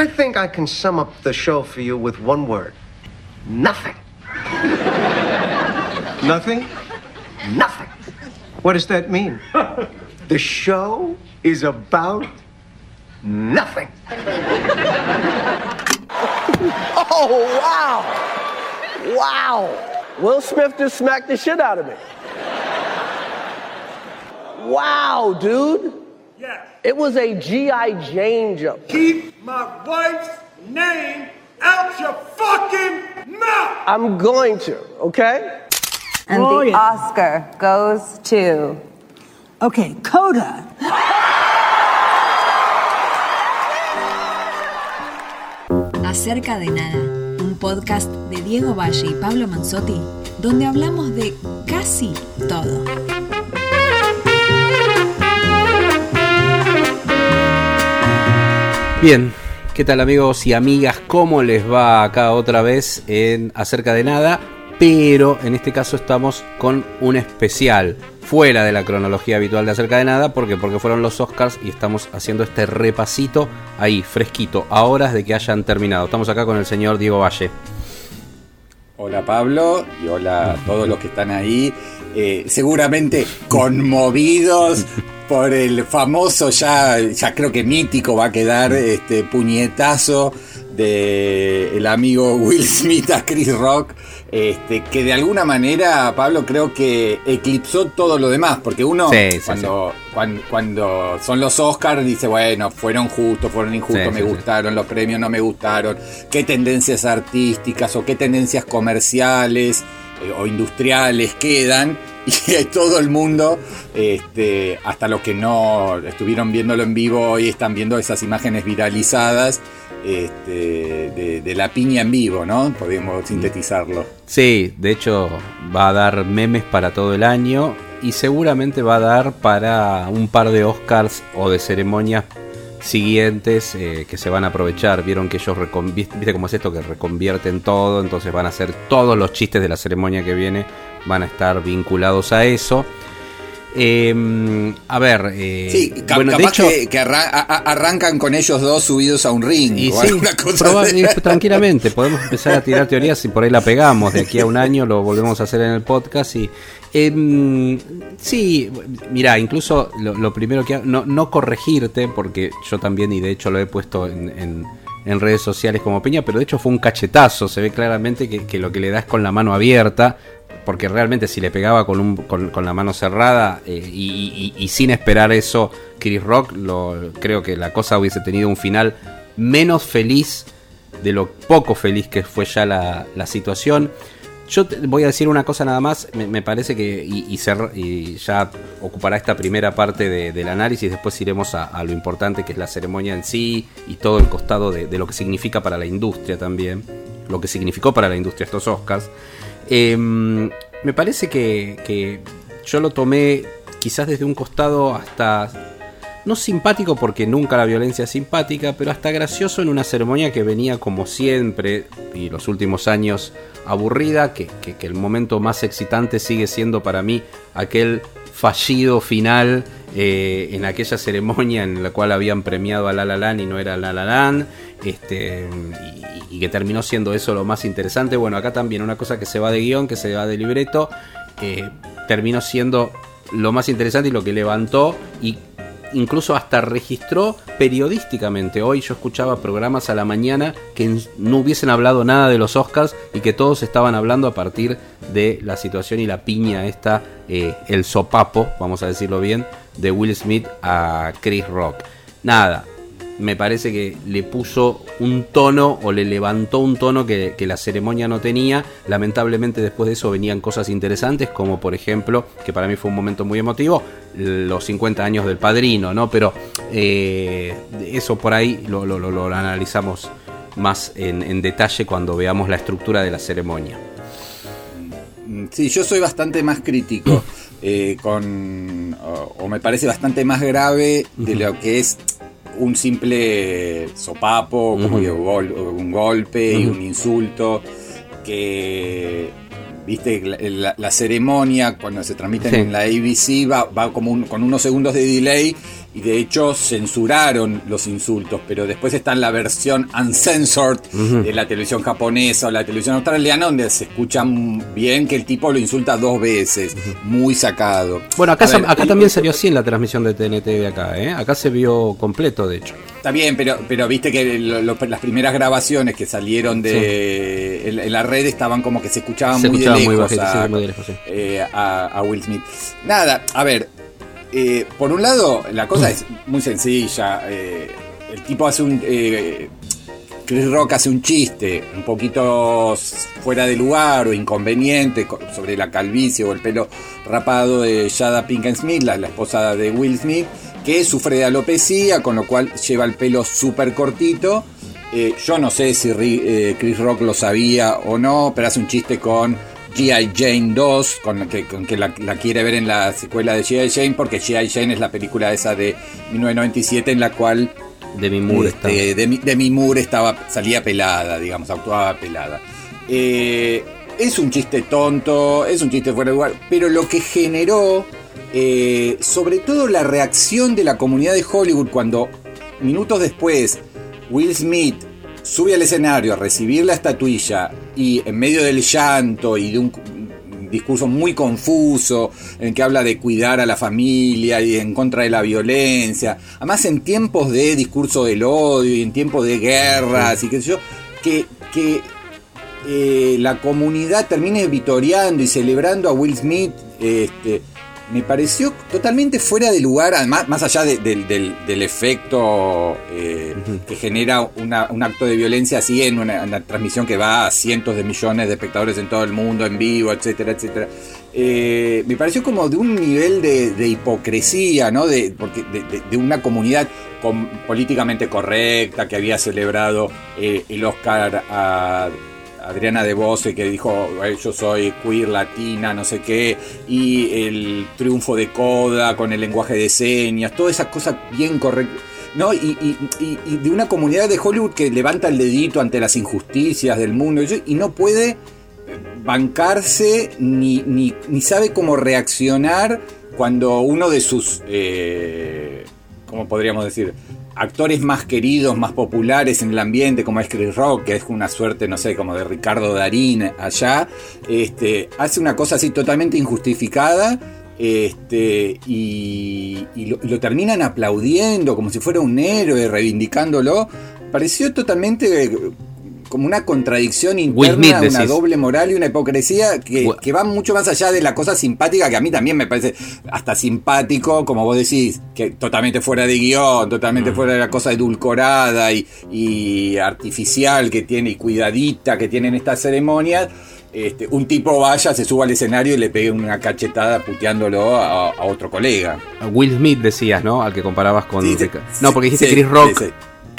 I think I can sum up the show for you with one word nothing. Nothing? Nothing. What does that mean? The show is about nothing. Oh, wow. Wow. Will Smith just smacked the shit out of me. Wow, dude. Yes. It was a G.I. Jane jump. Keep my wife's name out your fucking mouth! I'm going to, okay? And Oh, the yeah. Oscar goes to. Okay, Coda. Acerca de Nada, un podcast de Diego Valle y Pablo Manzotti, donde hablamos de casi todo. Bien, ¿qué tal amigos y amigas? ¿Cómo les va acá otra vez en Acerca de Nada? Pero en este caso estamos con un especial fuera de la cronología habitual de Acerca de Nada. Porque fueron los Oscars y estamos haciendo este repasito ahí, fresquito, a horas de que hayan terminado. Estamos acá con el señor Diego Valle. Hola Pablo y hola a todos los que están ahí, eh, seguramente conmovidos por el famoso, ya, ya creo que mítico va a quedar este puñetazo de el amigo Will Smith a Chris Rock, este, que de alguna manera, Pablo, creo que eclipsó todo lo demás, porque uno Sí, sí, cuando, Cuando, cuando son los Oscars dice, bueno, fueron justos, fueron injustos, me gustaron, los premios no me gustaron, qué tendencias artísticas o qué tendencias comerciales eh, o industriales quedan. Y todo el mundo, este, hasta los que no estuvieron viéndolo en vivo hoy, están viendo esas imágenes viralizadas este, de, de la piña en vivo, ¿no? Podemos sintetizarlo. Sí, de hecho va a dar memes para todo el año y seguramente va a dar para un par de Oscars o de ceremonias siguientes eh, que se van a aprovechar. Vieron que ellos, viste cómo es esto, que reconvierten todo, entonces van a hacer todos los chistes de la ceremonia que viene, van a estar vinculados a eso. Eh, a ver, eh, Sí, ca- bueno, de capaz hecho, que, que arrancan con ellos dos subidos a un ring Y o sí, cosa tranquilamente, podemos empezar a tirar teorías y por ahí la pegamos. De aquí a un año lo volvemos a hacer en el podcast. Y em, sí, mira, incluso lo, lo primero que hago, no, no corregirte, porque yo también, y de hecho lo he puesto en, en- en redes sociales como Peña, pero de hecho fue un cachetazo. Se ve claramente que, que lo que le da es con la mano abierta. Porque realmente si le pegaba con, un, con, la mano cerrada eh, y, sin esperar eso, Chris Rock, creo que la cosa hubiese tenido un final menos feliz de lo poco feliz que fue ya la, la situación. Yo te- voy a decir una cosa nada más, me, parece que, y, cer- y ya ocupará esta primera parte de- del análisis, después iremos a, lo importante que es la ceremonia en sí y todo el costado de lo que significa para la industria también, lo que significó para la industria estos Oscars. Em, me parece que, yo lo tomé quizás desde un costado hasta no simpático porque nunca la violencia es simpática, pero hasta gracioso en una ceremonia que venía como siempre y los últimos años aburrida, que el momento más excitante sigue siendo para mí aquel fallido final eh, en aquella ceremonia en la cual habían premiado a La La y no era La La Land, este, y, que terminó siendo eso lo más interesante. Bueno, acá también una cosa que se va de guion, que se va de libreto, eh, terminó siendo lo más interesante y lo que levantó incluso hasta registró periodísticamente. Hoy yo escuchaba programas a la mañana que no hubiesen hablado nada de los Oscars y que todos estaban hablando a partir de la situación y la piña esta, eh, el sopapo, vamos a decirlo bien, de Will Smith a Chris Rock. Nada, me parece que le puso un tono o le levantó un tono que, que la ceremonia no tenía. Lamentablemente después de eso venían cosas interesantes, como por ejemplo, que para mí fue un momento muy emotivo, los 50 años del padrino, ¿no? Pero eh, eso por ahí lo, lo- lo- lo analizamos más en, en detalle cuando veamos la estructura de la ceremonia. Sí, yo soy bastante más crítico eh, con, o, o me parece bastante más grave de lo que es un simple sopapo, como gol- un golpe y un insulto, que, viste, la, la- la ceremonia cuando se transmite Sí. en la ABC va, va como un- con unos segundos de delay y de hecho censuraron los insultos, pero después está en la versión uncensored de la televisión japonesa o la televisión australiana donde se escucha bien que el tipo lo insulta dos veces, muy sacado. Bueno, acá, ver, acá el- también salió así en la transmisión de TNT de acá, ¿eh? Acá se vio completo, de hecho. Está bien, pero, pero viste que lo- lo- las primeras grabaciones que salieron de en, en la red estaban como que se escuchaban Se muy escuchaba de muy lejos, bajito, a, sí, muy de lejos, sí. eh, a- a Will Smith. Nada, a ver, eh, por un lado, la cosa es muy sencilla. eh, el tipo hace un. eh, Chris Rock hace un chiste un poquito fuera de lugar o inconveniente co- sobre la calvicie o el pelo rapado de Jada Pinkett Smith, la, la esposa de Will Smith, que sufre de alopecia, con lo cual lleva el pelo súper cortito. Yo no sé si Ri- Chris Rock lo sabía o no, pero hace un chiste con G.I. Jane 2, con la que, con que la, la quiere ver en la secuela de G.I. Jane, porque G.I. Jane es la película esa de 1997 en la cual Demi Moore este, Demi, Demi Moore estaba, salía pelada, digamos, actuaba pelada. Eh, es un chiste tonto, es un chiste fuera de lugar, pero lo que generó, eh, sobre todo la reacción de la comunidad de Hollywood cuando minutos después Will Smith sube al escenario a recibir la estatuilla y en medio del llanto y de un discurso muy confuso en que habla de cuidar a la familia y en contra de la violencia. Además en tiempos de discurso del odio y en tiempos de guerras y qué sé yo, que, que eh, la comunidad termine vitoreando y celebrando a Will Smith, este, me pareció totalmente fuera de lugar, además, más allá de- del- del, del efecto eh, que genera una- un acto de violencia así en una, una transmisión que va a cientos de millones de espectadores en todo el mundo, en vivo, etcétera, etcétera. Eh, me pareció como de un nivel de, de hipocresía, ¿no? De, porque de, una comunidad com- políticamente correcta que había celebrado eh, el Oscar a Adriana de Bose que dijo "Ay, yo soy queer latina, no sé qué, y el triunfo de Coda con el lenguaje de señas, todas esas cosas bien correctas. ¿no? Y, y- y- de una comunidad de Hollywood que levanta el dedito ante las injusticias del mundo y y no puede bancarse ni, ni, ni sabe cómo reaccionar cuando uno de sus, eh, ¿cómo podríamos decir? Actores más queridos, más populares en el ambiente, como es Chris Rock, que es una suerte, no sé, como de Ricardo Darín allá, este, hace una cosa así totalmente injustificada este, y, y lo, lo terminan aplaudiendo como si fuera un héroe, reivindicándolo. Pareció totalmente como una contradicción interna, Smith, una doble moral y una hipocresía que, que va mucho más allá de la cosa simpática, que a mí también me parece hasta simpático, como vos decís, que totalmente fuera de guion, Mm. totalmente fuera de la cosa edulcorada y, y artificial que tiene y cuidadita que tienen estas ceremonias. Este, un tipo vaya, se suba al escenario y le pegue una cachetada puteándolo a, a otro colega. Will Smith decías, ¿no? Al que comparabas con... Sí, sí, Rica- no, porque dijiste sí, Chris Rock.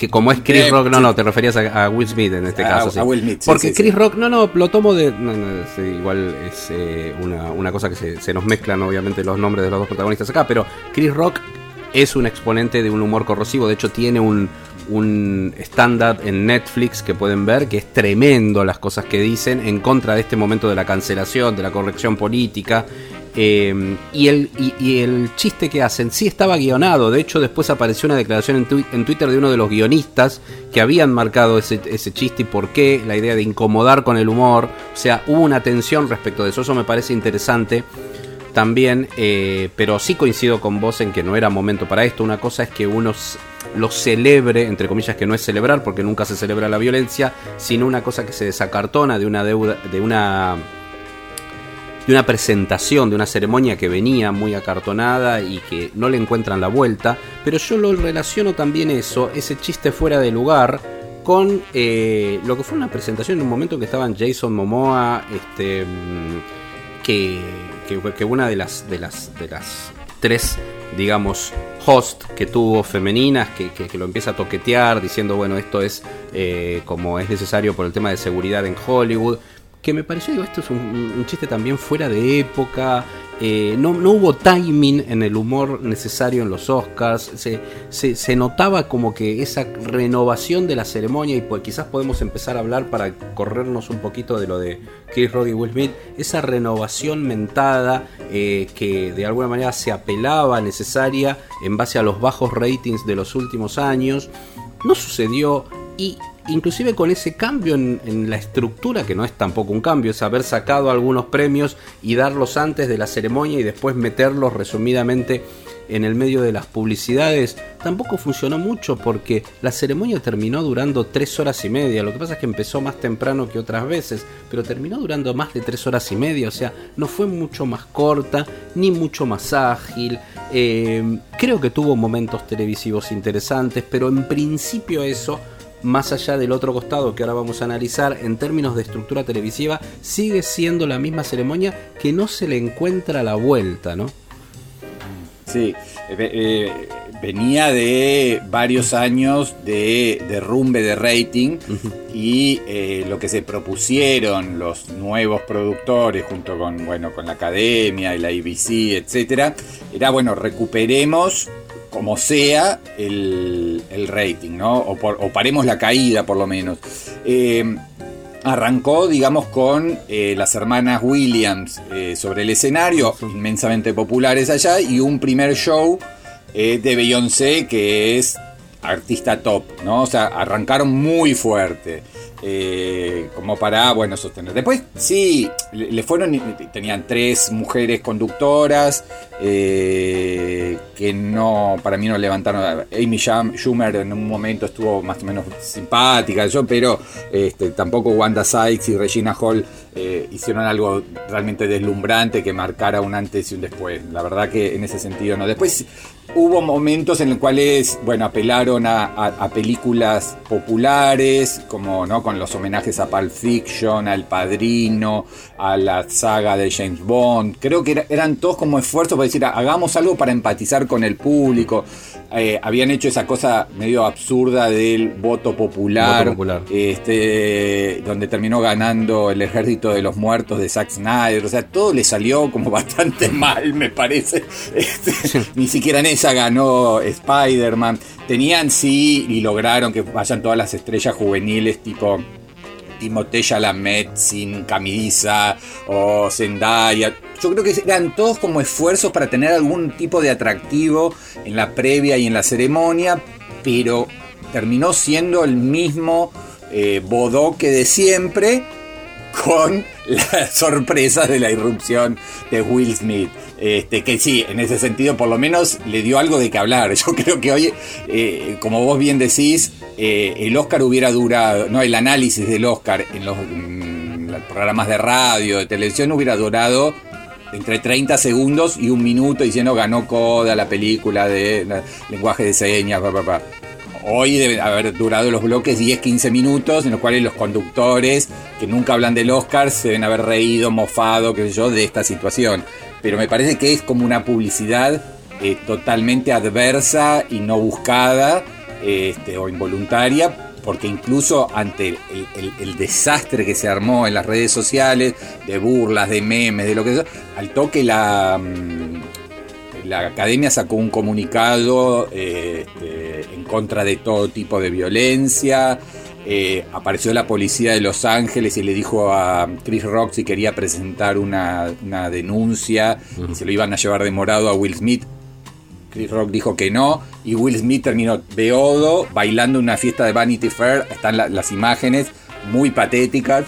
Que como es Chris Eh, Rock, no, no, te referías a, a Will Smith en este A- caso. sí. a Will Smith, sí, Porque sí, Chris. Rock, no, no, lo tomo de. no, no, sí, igual es eh, una, una cosa que se, se nos mezclan, obviamente, los nombres de los dos protagonistas acá. Pero Chris Rock es un exponente de un humor corrosivo. De hecho, tiene un, un stand-up en Netflix que pueden ver que es tremendo las cosas que dicen en contra de este momento de la cancelación, de la corrección política. Eh, y, el, y, el chiste que hacen sí estaba guionado. De hecho, después apareció una declaración en, Twitter de uno de los guionistas que habían marcado ese, ese chiste y por qué, la idea de incomodar con el humor. O sea, hubo una tensión respecto de eso. Eso me parece interesante también. eh, pero sí coincido con vos en que no era momento para esto. Una cosa es que uno lo celebre, entre comillas, que no es celebrar porque nunca se celebra la violencia, sino una cosa que se desacartona de una deuda, de una de una presentación, de una ceremonia que venía muy acartonada y que no le encuentran la vuelta, pero yo lo relaciono también eso, ese chiste fuera de lugar, con eh, lo que fue una presentación en un momento en que estaban Jason Momoa, este, mm, que, que, que una de las, de las, de las tres, digamos, host que tuvo femeninas, que, que- que lo empieza a toquetear, diciendo, bueno, esto es eh, como es necesario por el tema de seguridad en Hollywood, que me pareció, digo, esto es un, chiste también fuera de época, eh, no, no hubo timing en el humor necesario en los Oscars, se, se, se notaba como que esa renovación de la ceremonia, y pues quizás podemos empezar a hablar para corrernos un poquito de lo de Chris Rock y Will Smith, esa renovación mentada eh, que de alguna manera se apelaba necesaria en base a los bajos ratings de los últimos años, no sucedió y inclusive con ese cambio en, la estructura, que no es tampoco un cambio, es haber sacado algunos premios y darlos antes de la ceremonia y después meterlos resumidamente en el medio de las publicidades, tampoco funcionó mucho porque la ceremonia terminó durando tres horas y media. Lo que pasa es que empezó más temprano que otras veces, pero terminó durando más de tres horas y media. O sea, no fue mucho más corta ni mucho más ágil. Eh, creo que tuvo momentos televisivos interesantes, pero en principio eso más allá del otro costado que ahora vamos a analizar, en términos de estructura televisiva, sigue siendo la misma ceremonia que no se le encuentra la vuelta, ¿no? Sí, eh, eh, venía de varios años de derrumbe de rating y eh, lo que se propusieron los nuevos productores junto con, bueno, con la academia y la ABC, etcétera, era bueno, recuperemos como sea el, el rating, ¿no? O, por, o, paremos la caída por lo menos. Eh, arrancó, digamos, con eh, las hermanas Williams eh, sobre el escenario, inmensamente populares allá, y un primer show eh, de Beyoncé que es artista top, ¿no? O sea, arrancaron muy fuerte. Como para, bueno, sostener. Después, sí, le, fueron, tenían tres mujeres conductoras eh, que no, para mí no levantaron. Amy Schumer en un momento estuvo más o menos simpática, yo, pero este, tampoco Wanda Sykes y Regina Hall eh, hicieron algo realmente deslumbrante que marcara un antes y un después. La verdad que en ese sentido no. Después hubo momentos en los cuales, bueno, apelaron a, a, películas populares, como, ¿no? Con los homenajes a Pulp Fiction, al Padrino, a la saga de James Bond. Creo que era, eran todos como esfuerzos para decir, hagamos algo para empatizar con el público. Eh, habían hecho esa cosa medio absurda del voto popular, Voto popular. Este, donde terminó ganando el ejército de los muertos de Zack Snyder. O sea, todo le salió como bastante mal, me parece. Este, ni siquiera en esa ganó Spider-Man. Tenían sí y lograron que vayan todas las estrellas juveniles tipo Timothée Chalamet sin camisa o Zendaya. Yo creo que eran todos como esfuerzos para tener algún tipo de atractivo en la previa y en la ceremonia, pero terminó siendo el mismo eh, bodoque de siempre con la sorpresa de la irrupción de Will Smith. Este, que sí, en ese sentido por lo menos le dio algo de que hablar. Yo creo que hoy, eh, como vos bien decís, eh, el Oscar hubiera durado, no, el análisis del Oscar en los, mm, programas de radio, de televisión hubiera durado entre 30 segundos y un minuto diciendo ganó Coda la película de lenguaje de señas. Hoy deben haber durado los bloques 10-15 minutos en los cuales los conductores que nunca hablan del Oscar se deben haber reído, mofado, qué sé yo, de esta situación. Pero me parece que es como una publicidad eh, totalmente adversa y no buscada este, o involuntaria, porque incluso ante el, el, el, desastre que se armó en las redes sociales, de burlas, de memes, de lo que sea, al toque la, la academia sacó un comunicado eh, este, en contra de todo tipo de violencia. Eh, apareció la policía de Los Ángeles y le dijo a Chris Rock si quería presentar una, una denuncia uh -huh. y se lo iban a llevar de morado a Will Smith. Chris Rock dijo que no y Will Smith terminó beodo bailando en una fiesta de Vanity Fair. Están la, las imágenes muy patéticas.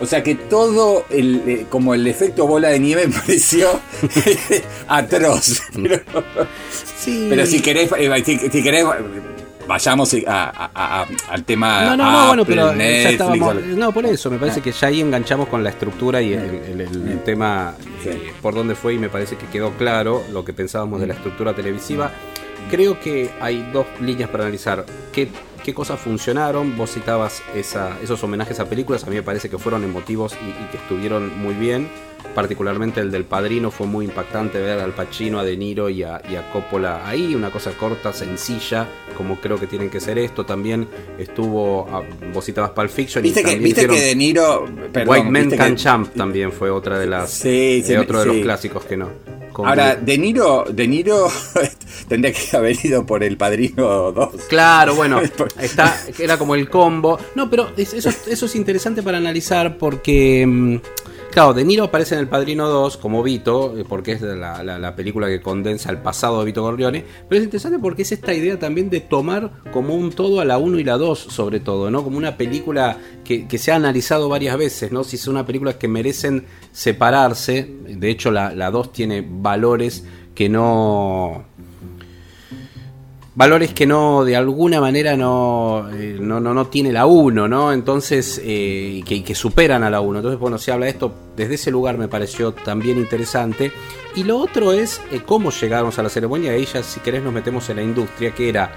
O sea que todo el, eh, como el efecto bola de nieve me pareció atroz. Pero, sí. pero si querés, eh, si, si querés vayamos a, a, a, al tema no no no bueno pero Netflix, estábamos, no por eso me parece ah. que ya ahí enganchamos con la estructura y el, el, el, el tema eh, por dónde fue y me parece que quedó claro lo que pensábamos de la estructura televisiva. Creo que hay dos líneas para analizar. Qué qué cosas funcionaron. Vos citabas esa, esos homenajes a películas, a mí me parece que fueron emotivos y, y, que estuvieron muy bien. Particularmente el del Padrino fue muy impactante ver al Pacino, a De Niro y a, y a Coppola ahí, una cosa corta, sencilla, como creo que tienen que ser esto. También estuvo, a, vos citabas Pulp Fiction. Viste, y que, viste que De Niro. Perdón, White Man Can que... Champ también fue otra de las. Sí, otro de los clásicos que no con Ahora, De Niro, De Niro tendría que haber ido por el Padrino 2. Claro, bueno, está, era como el combo. No, pero es- eso, eso es interesante para analizar porque, mm, claro, De Niro aparece en El Padrino 2 como Vito, eh, porque es la, la- la película que condensa el pasado de Vito Corleone, pero es interesante porque es esta idea también de tomar como un todo a la 1 y la 2, sobre todo, ¿no? Como una película que, se ha analizado varias veces, ¿no? Si son unas películas que merecen separarse, de hecho la, la 2 tiene valores que no valores que no de alguna manera no eh, no, no, no tiene la 1, ¿no? Entonces, eh, y que, y superan a la 1. Entonces, bueno, se habla de esto desde ese lugar me pareció también interesante. Y lo otro es eh, cómo llegamos a la ceremonia, ahí ya si querés nos metemos en la industria, que era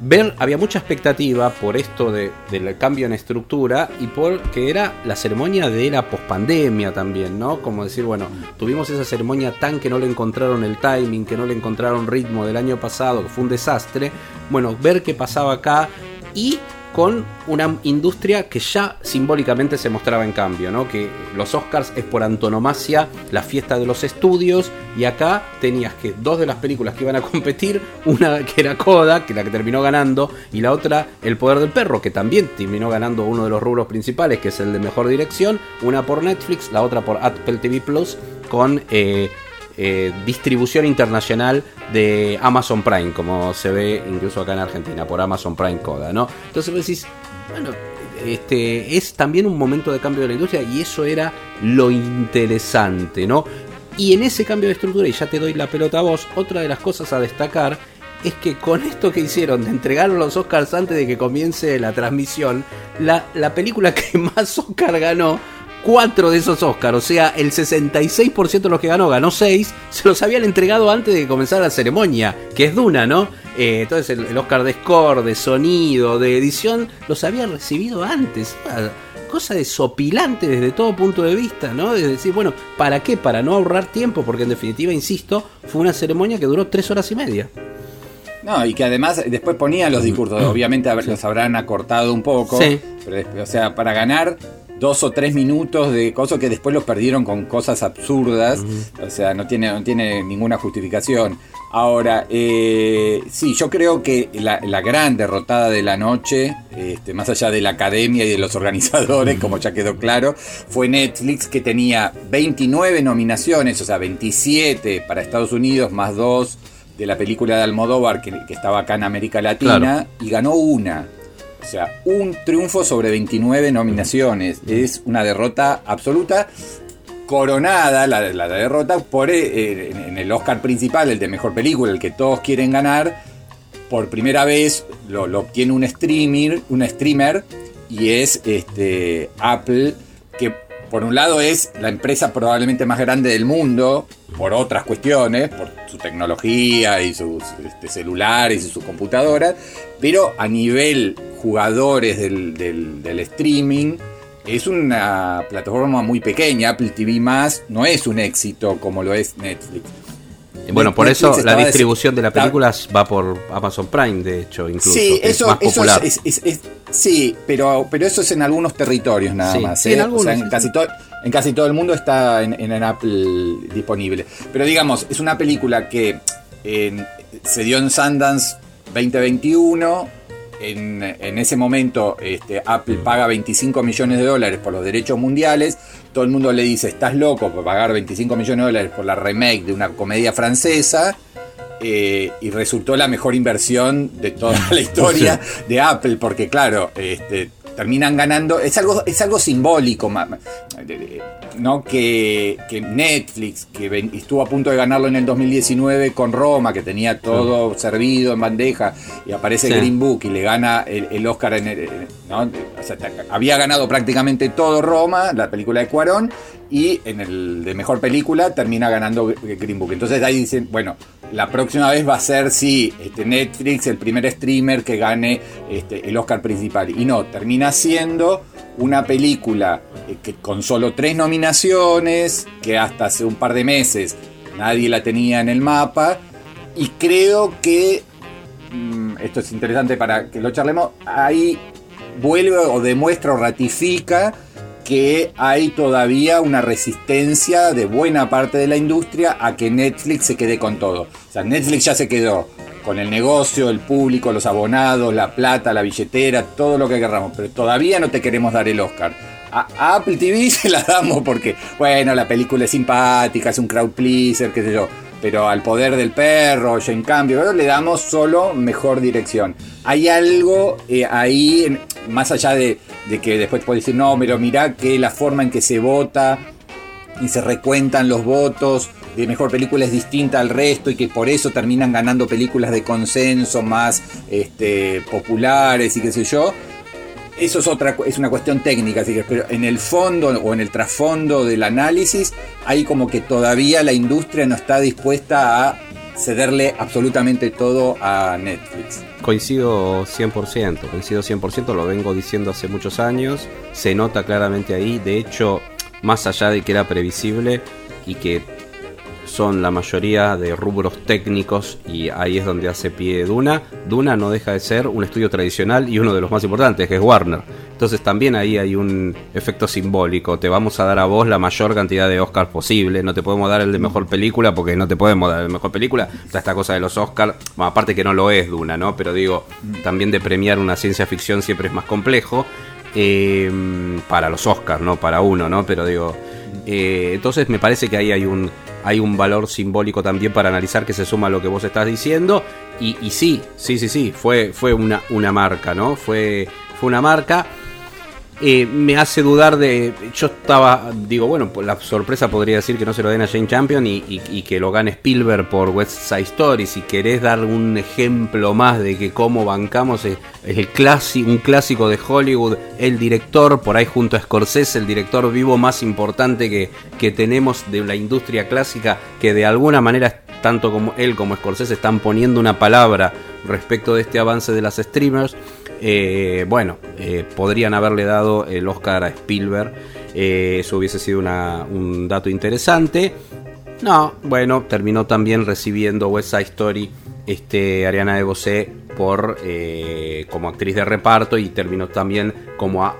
ver, había mucha expectativa por esto de, del cambio en estructura y por que era la ceremonia de la pospandemia también, ¿no? Como decir, bueno, tuvimos esa ceremonia tan que no le encontraron el timing, que no le encontraron ritmo del año pasado, que fue un desastre. Bueno, ver qué pasaba acá y con una industria que ya simbólicamente se mostraba en cambio, ¿no? Que los Oscars es por antonomasia la fiesta de los estudios y acá tenías que dos de las películas que iban a competir, una que era Coda, que la que terminó ganando, y la otra El Poder del Perro, que también terminó ganando uno de los rubros principales, que es el de Mejor Dirección, una por Netflix, la otra por Apple TV Plus, con eh, eh, distribución internacional de Amazon Prime, como se ve incluso acá en Argentina, por Amazon Prime Coda, ¿no? Entonces vos decís, bueno, este, es también un momento de cambio de la industria y eso era lo interesante, ¿no? Y en ese cambio de estructura, y ya te doy la pelota a vos, otra de las cosas a destacar es que con esto que hicieron de entregar los Oscars antes de que comience la transmisión, la, la película que más Oscar ganó, cuatro de esos Oscars, o sea, el 66% de los que ganó, ganó 6, se los habían entregado antes de que comenzara la ceremonia, que es Duna, ¿no? Eh, entonces el, el Oscar de score, de sonido, de edición, los había recibido antes. Una cosa desopilante desde todo punto de vista, ¿no? De decir, bueno, ¿para qué? Para no ahorrar tiempo, porque en definitiva, insisto, fue una ceremonia que duró tres horas y media. No, y que además después ponía los discursos. Obviamente a ver, los habrán acortado un poco. Sí. Pero, o sea, para ganar dos o tres minutos de cosas que después los perdieron con cosas absurdas. O sea, no tiene, no tiene ninguna justificación. Ahora, eh, sí, yo creo que la, la gran derrotada de la noche, este, más allá de la academia y de los organizadores, como ya quedó claro, fue Netflix que tenía 29 nominaciones, o sea, 27 para Estados Unidos, más dos de la película de Almodóvar que, que estaba acá en América Latina, Claro. y ganó una. O sea, un triunfo sobre 29 nominaciones. Es una derrota absoluta coronada la, la derrota por eh, en, el Oscar principal, el de mejor película, el que todos quieren ganar. Por primera vez lo, lo obtiene un streamer, un streamer y es este Apple que por un lado es la empresa probablemente más grande del mundo por otras cuestiones, por su tecnología y sus este, celulares y sus computadoras, pero a nivel jugadores del, del- streaming es una plataforma muy pequeña. Apple TV no es un éxito como lo es Netflix. Bueno, por Netflix eso la distribución de la película va por Amazon Prime, de hecho, incluso. Sí, eso, es más eso popular. es, es- es- sí, pero, pero eso es en algunos territorios nada Sí, más. sí, ¿eh? en O sea, en, sí. casi todo, en casi todo el mundo está en, en- en Apple disponible. Pero digamos, es una película que en- se dio en Sundance 2021. En, en ese momento este, Apple paga 25 millones de dólares por los derechos mundiales. Todo el mundo le dice, estás loco por pagar 25 millones de dólares por la remake de una comedia francesa. Eh, y resultó la mejor inversión de toda la historia de Apple, porque claro, este, terminan ganando, es algo, es algo simbólico, ¿no? Que, que Netflix, que ven- estuvo a punto de ganarlo en el 2019 con Roma, que tenía todo servido en bandeja, y aparece Sí. Green Book y le gana el, el Oscar en el- ¿no? O sea, había ganado prácticamente todo Roma, la película de Cuarón, y en el de mejor película termina ganando Green Book. Entonces ahí dicen, bueno, la próxima vez va a ser, sí, este, Netflix, el primer streamer que gane este, el Oscar principal. Y no, termina siendo una película eh, que con solo tres nominaciones, que hasta hace un par de meses nadie la tenía en el mapa. Y creo que, mm, esto es interesante para que lo charlemos, ahí vuelve o demuestra o ratifica que hay todavía una resistencia de buena parte de la industria a que Netflix se quede con todo. O sea, Netflix ya se quedó con el negocio, el público, los abonados, la plata, la billetera, todo lo que querramos, pero todavía no te queremos dar el Oscar. A, Apple TV se la damos porque, bueno, la película es simpática, es un crowd pleaser, qué sé yo. Pero al poder del perro, ya en cambio, le damos solo mejor dirección. Hay algo eh, ahí, más allá de, de que después puedes decir, no, pero mirá que la forma en que se vota y se recuentan los votos de mejor película es distinta al resto y que por eso terminan ganando películas de consenso más este, populares y qué sé yo. Eso es otra es una cuestión técnica, así que, pero en el fondo o en el trasfondo del análisis hay como que todavía la industria no está dispuesta a cederle absolutamente todo a Netflix. Coincido 100%, coincido 100%, lo vengo diciendo hace muchos años, se nota claramente ahí, de hecho, más allá de que era previsible y que son la mayoría de rubros técnicos y ahí es donde hace pie Duna, Duna no deja de ser un estudio tradicional y uno de los más importantes, que es Warner. Entonces también ahí hay un efecto simbólico, te vamos a dar a vos la mayor cantidad de Oscars posible, no te podemos dar el de mejor película porque no te podemos dar el de mejor película, esta cosa de los Oscars, bueno, aparte que no lo es Duna, ¿no? Pero digo, también de premiar una ciencia ficción siempre es más complejo. eh, para los Oscars, no para uno, ¿no? Pero digo, eh, entonces me parece que ahí hay un, hay un valor simbólico también para analizar que se suma a lo que vos estás diciendo. Y, y sí, sí, sí, sí, fue, fue una, una marca, ¿no? Fue, fue una marca. Eh, me hace dudar de. Yo estaba. Digo, bueno, pues la sorpresa podría decir que no se lo den a Jane Champion y, que lo gane Spielberg por West Side Story. Si querés dar un ejemplo más de que cómo bancamos el clásico, un clásico de Hollywood, el director, por ahí junto a Scorsese, el director vivo más importante que, que tenemos de la industria clásica, que de alguna manera tanto como él como Scorsese están poniendo una palabra respecto de este avance de las streamers. Eh, bueno, eh, podrían haberle dado el Oscar a Spielberg. eh, eso hubiese sido un dato interesante. No, bueno, terminó también recibiendo West Side Story este, Ariana DeBose por eh, como actriz de reparto y terminó también como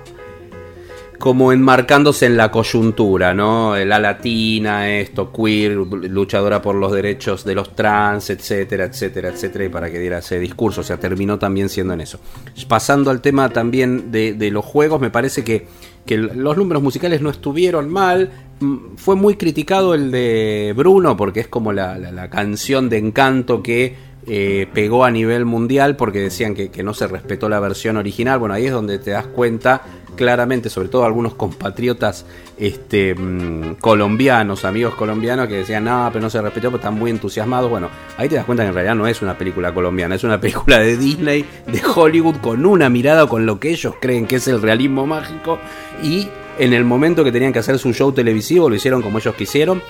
como enmarcándose en la coyuntura, ¿no? La latina, esto, queer, luchadora por los derechos de los trans, etcétera, etcétera, etcétera, y para que diera ese discurso, o sea, terminó también siendo en eso. Pasando al tema también de, de los juegos, me parece que, que los números musicales no estuvieron mal. Mm, Fue muy criticado el de Bruno, porque es como la, la- canción de encanto que eh, pegó a nivel mundial porque decían que, que no se respetó la versión original. Bueno, ahí es donde te das cuenta claramente, sobre todo algunos compatriotas este, mm, colombianos, amigos colombianos que decían, no, pero no se respetó, pero están muy entusiasmados. Bueno, ahí te das cuenta que en realidad no es una película colombiana, es una película de Disney, de Hollywood, con una mirada con lo que ellos creen que es el realismo mágico y en el momento que tenían que hacer su show televisivo lo hicieron como ellos quisieron.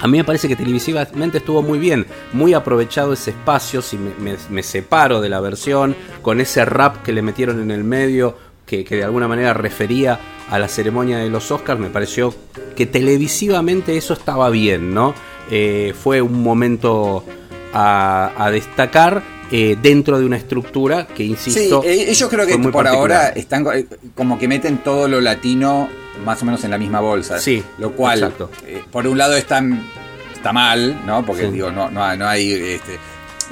A mí me parece que televisivamente estuvo muy bien, muy aprovechado ese espacio, si me separo de la versión, con ese rap que le metieron en el medio, que, que de alguna manera refería a la ceremonia de los Oscars, me pareció que televisivamente eso estaba bien, ¿no? Eh, fue un momento a, a destacar eh, dentro de una estructura que, insisto, Sí, eh, ellos creo que por particular. ahora están eh, como que meten todo lo latino más o menos en la misma bolsa. Sí, Lo cual, exacto. eh, por un lado están, está mal, ¿no? Porque Sí. digo, no, no, hay- no hay... Este,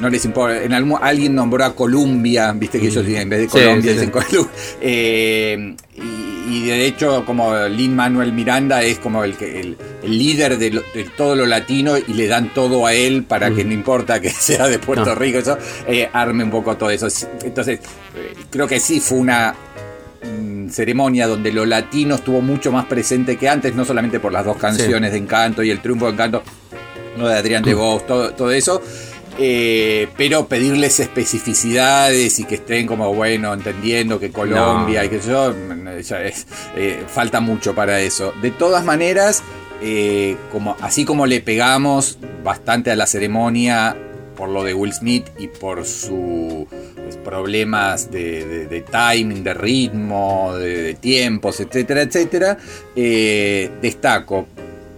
no les importa. En algún, alguien nombró a Columbia, viste que ellos en vez de Mm. Colombia sí, dicen sí. Colu- Eh, y, y de hecho, como Lin Manuel Miranda es como el, el, el líder de, lo- de todo lo latino y le dan todo a él para que no importa que sea de Puerto Mm. No. Rico, eso, eh, arme un poco todo eso. Entonces, eh, creo que sí fue una mm, ceremonia donde lo latino estuvo mucho más presente que antes, no solamente por las dos canciones de Encanto y el triunfo de Encanto, lo de Adrián de Vos, todo, todo eso. Eh, pero pedirles especificidades y que estén como bueno entendiendo que Colombia No. y que yo mm, ya es, eh, falta mucho para eso de todas maneras eh, como así como le pegamos bastante a la ceremonia por lo de Will Smith y por sus problemas de, de- de timing, de ritmo, de, de tiempos, etcétera, etcétera, eh, destaco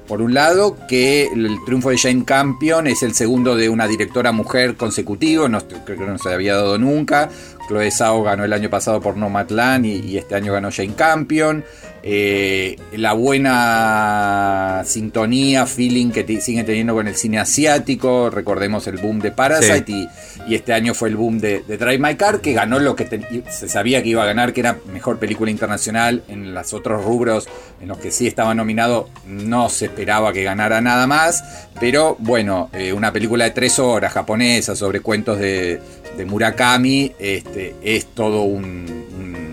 por un lado, que el triunfo de Jane Campion es el segundo de una directora mujer consecutivo, no, creo que no se había dado nunca. Chloe Zhao ganó el año pasado por Nomadland y, y este año ganó Jane Campion. Eh, la buena sintonía, feeling que te- siguen teniendo con el cine asiático. Recordemos el boom de Parasite y, y este año fue el boom de, de Drive My Car, que ganó lo que te- se sabía que iba a ganar, que era mejor película internacional. En los otros rubros en los que sí estaba nominado, no se esperaba que ganara nada más. Pero bueno, eh, una película de tres horas japonesa sobre cuentos de, de Murakami este, es todo un, un-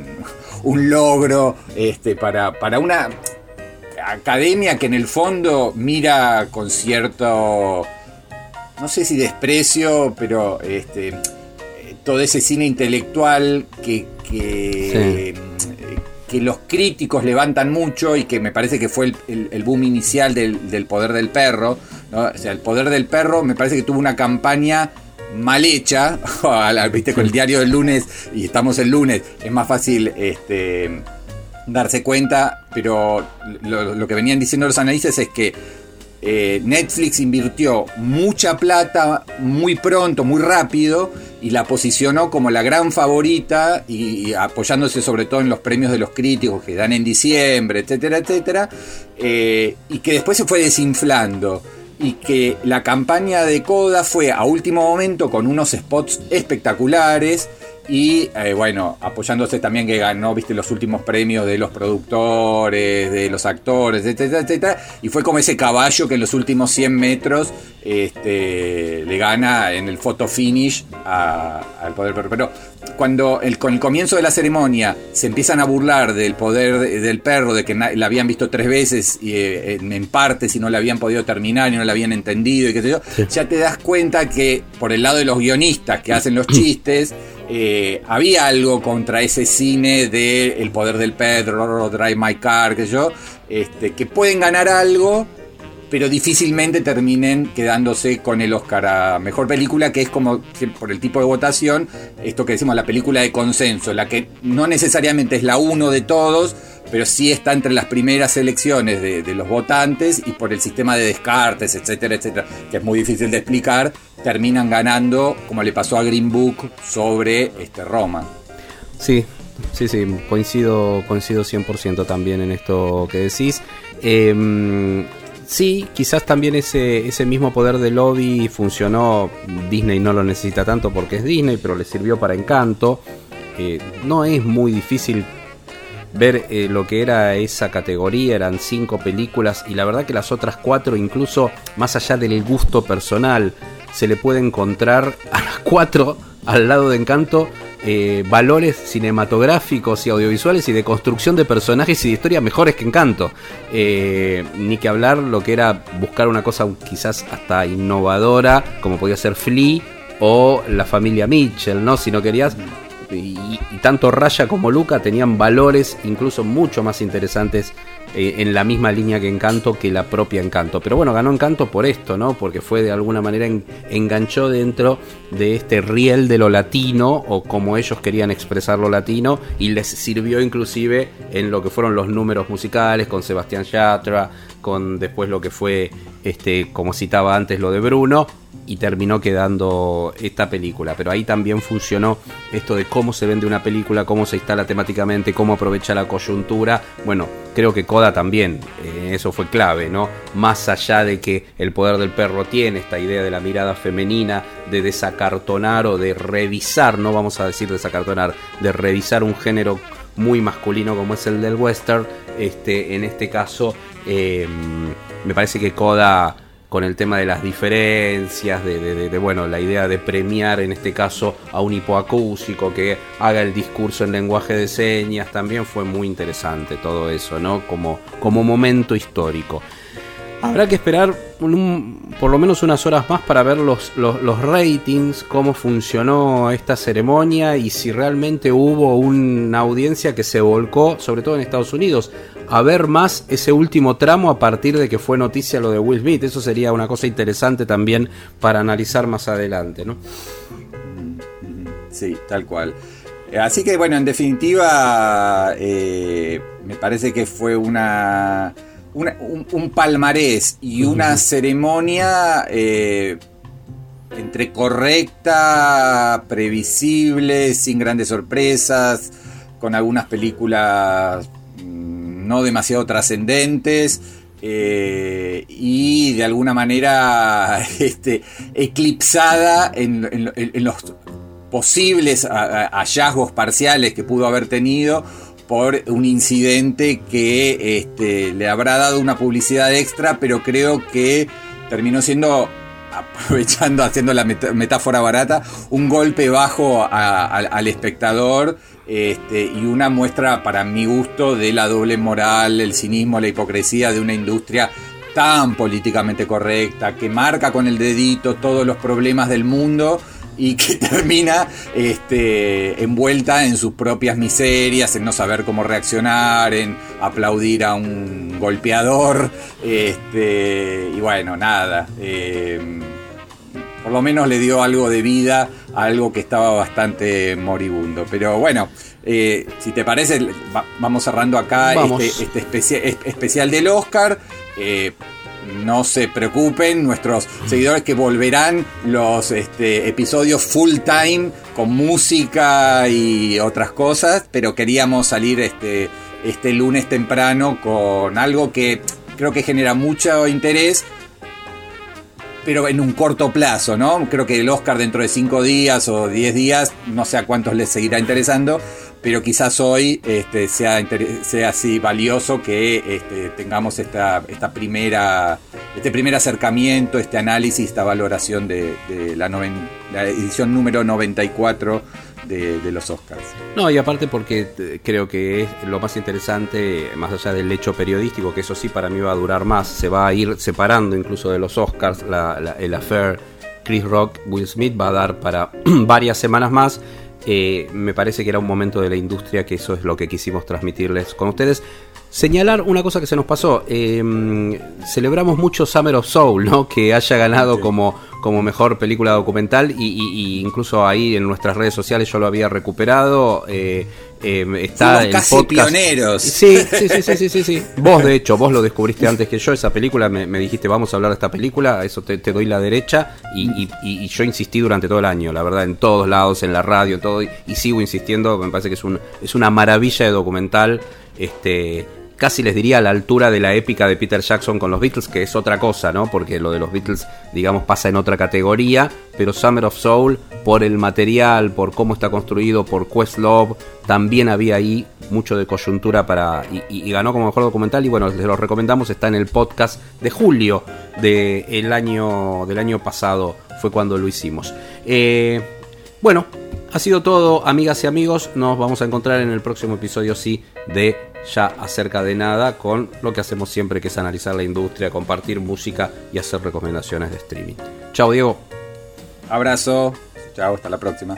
un logro este, para, para una academia que en el fondo mira con cierto, no sé si desprecio, pero este, todo ese cine intelectual que, que, que los críticos levantan mucho y que me parece que fue el, el- el boom inicial del, del poder del perro. ¿no? O sea, el poder del perro me parece que tuvo una campaña mal hecha, viste con el diario del lunes y estamos el lunes, es más fácil este, darse cuenta, pero lo, lo que venían diciendo los analistas es que eh, Netflix invirtió mucha plata muy pronto, muy rápido, y la posicionó como la gran favorita, y, y apoyándose sobre todo en los premios de los críticos que dan en diciembre, etcétera, etcétera, eh, y que después se fue desinflando. Y que la campaña de Coda fue a último momento con unos spots espectaculares. Y eh, bueno, apoyándose también que ganó, viste, los últimos premios de los productores, de los actores, etcétera, etcétera. Y fue como ese caballo que en los últimos 100 metros este, le gana en el photo finish al poder. Pero cuando el, con el comienzo de la ceremonia se empiezan a burlar del poder de- del perro, de que na- la habían visto tres veces y, eh, en, en partes y no la habían podido terminar y no la habían entendido y qué sé yo, ya te das cuenta que por el lado de los guionistas que hacen los chistes, eh, había algo contra ese cine de El poder del perro, Drive My Car, que yo, este, que pueden ganar algo, pero difícilmente terminen quedándose con el Oscar a Mejor Película, que es como por el tipo de votación, esto que decimos la película de consenso, la que no necesariamente es la uno de todos, pero sí está entre las primeras elecciones de, los votantes y por el sistema de descartes, etcétera, etcétera, que es muy difícil de explicar, terminan ganando, como le pasó a Green Book sobre este Roma. Sí, sí, sí, coincido, coincido 100% también en esto que decís. Eh, sí, quizás también ese, ese mismo poder de lobby funcionó. Disney no lo necesita tanto porque es Disney, pero le sirvió para encanto. Eh, no es muy difícil ver eh, lo que era esa categoría, eran cinco películas y la verdad que las otras cuatro, incluso más allá del gusto personal, se le puede encontrar a las cuatro al lado de Encanto eh, valores cinematográficos y audiovisuales y de construcción de personajes y de historia mejores que Encanto. Eh, ni que hablar lo que era buscar una cosa quizás hasta innovadora, como podía ser Flea o la familia Mitchell, ¿no? Si no querías tanto Raya como Luca tenían valores incluso mucho más interesantes eh, en la misma línea que Encanto que la propia Encanto. Pero bueno, ganó Encanto por esto, ¿no? Porque fue de alguna manera en- enganchó dentro de este riel de lo latino o como ellos querían expresar lo latino y les sirvió inclusive en lo que fueron los números musicales con Sebastián Yatra, con después lo que fue este como citaba antes lo de Bruno y terminó quedando esta película. Pero ahí también funcionó esto de cómo se vende una película, cómo se instala temáticamente, cómo aprovecha la coyuntura. Bueno, creo que Coda también, eh, eso fue clave, ¿no? Más allá de que el poder del perro tiene esta idea de la mirada femenina, de desacartonar o de revisar, no vamos a decir desacartonar, de revisar un género muy masculino como es el del western. Este, en este caso, eh, me parece que Coda con el tema de las diferencias, de, de- de- de, bueno, la idea de premiar en este caso a un hipoacúsico que haga el discurso en lenguaje de señas, también fue muy interesante todo eso, ¿no? Como, como momento histórico. Habrá que esperar por lo menos unas horas más para ver los, ratings, cómo funcionó esta ceremonia y si realmente hubo una audiencia que se volcó, sobre todo en Estados Unidos, a ver más ese último tramo a partir de que fue noticia lo de Will Smith. Eso sería una cosa interesante también para analizar más adelante, ¿no? Sí, tal cual. Así que bueno, en definitiva, eh, me parece que fue una, una- un, un palmarés y una ceremonia eh, entre correcta, previsible, sin grandes sorpresas, con algunas películas mm, no demasiado trascendentes. eh, y de alguna manera este, eclipsada en, en- en los posibles hallazgos parciales que pudo haber tenido por un incidente que este, le habrá dado una publicidad extra, pero creo que terminó siendo, aprovechando, haciendo la metáfora barata, un golpe bajo a- al espectador este, y una muestra para mi gusto de la doble moral, el cinismo, la hipocresía de una industria tan políticamente correcta, que marca con el dedito todos los problemas del mundo y que termina este, envuelta en sus propias miserias, en no saber cómo reaccionar, en aplaudir a un golpeador, este, y bueno, nada. eh, por lo menos le dio algo de vida a algo que estaba bastante moribundo. Pero bueno, eh, si te parece, va- vamos cerrando acá Vamos. este, este especia- es- especial del Oscar. Eh, no se preocupen, nuestros seguidores que volverán los este, episodios full time con música y otras cosas, pero queríamos salir este, este lunes temprano con algo que creo que genera mucho interés, pero en un corto plazo, ¿no? Creo que el Oscar dentro de 5 días o 10 días, no sé a cuántos les seguirá interesando, pero quizás hoy este, sea, sea así valioso que este, tengamos esta, esta primera, este primer acercamiento, este análisis, esta valoración de, la, edición número 94 de, los Oscars. No, y aparte porque eh, creo que es lo más interesante, más allá del hecho periodístico, que eso sí para mí va a durar más, se va a ir separando incluso de los Oscars, la- el affair Chris Rock, Will Smith va a dar para varias semanas más. Eh, me parece que era un momento de la industria que eso es lo que quisimos transmitirles con ustedes. Señalar una cosa que se nos pasó. eh, celebramos mucho Summer of Soul, ¿no? Que haya ganado como, como mejor película documental y, y- y incluso ahí en nuestras redes sociales yo lo había recuperado. eh, eh, está el casi podcast. pioneros. Sí, sí, sí, sí, sí, sí, sí. Vos, de hecho, vos lo descubriste antes que yo. Esa película me, me dijiste, vamos a hablar de esta película. Eso te, te doy la derecha. Y, y- y- y yo insistí durante todo el año, la verdad, en todos lados, en la radio, en todo. Y, y sigo insistiendo. Me parece que es, un, es una maravilla de documental. Este. Casi les diría a la altura de la épica de Peter Jackson con los Beatles, que es otra cosa, ¿no? Porque lo de los Beatles, digamos, pasa en otra categoría. Pero Summer of Soul, por el material, por cómo está construido, por Questlove, también había ahí mucho de coyuntura para. Y, y- ganó como mejor documental. Y bueno, les lo recomendamos, está en el podcast de julio de el año, del año pasado, fue cuando lo hicimos. Eh, bueno, ha sido todo, amigas y amigos. Nos vamos a encontrar en el próximo episodio, sí, de Ya acerca de nada, con lo que hacemos siempre, que es analizar la industria, compartir música y hacer recomendaciones de streaming. Chao, Diego. Abrazo, chao, hasta la próxima.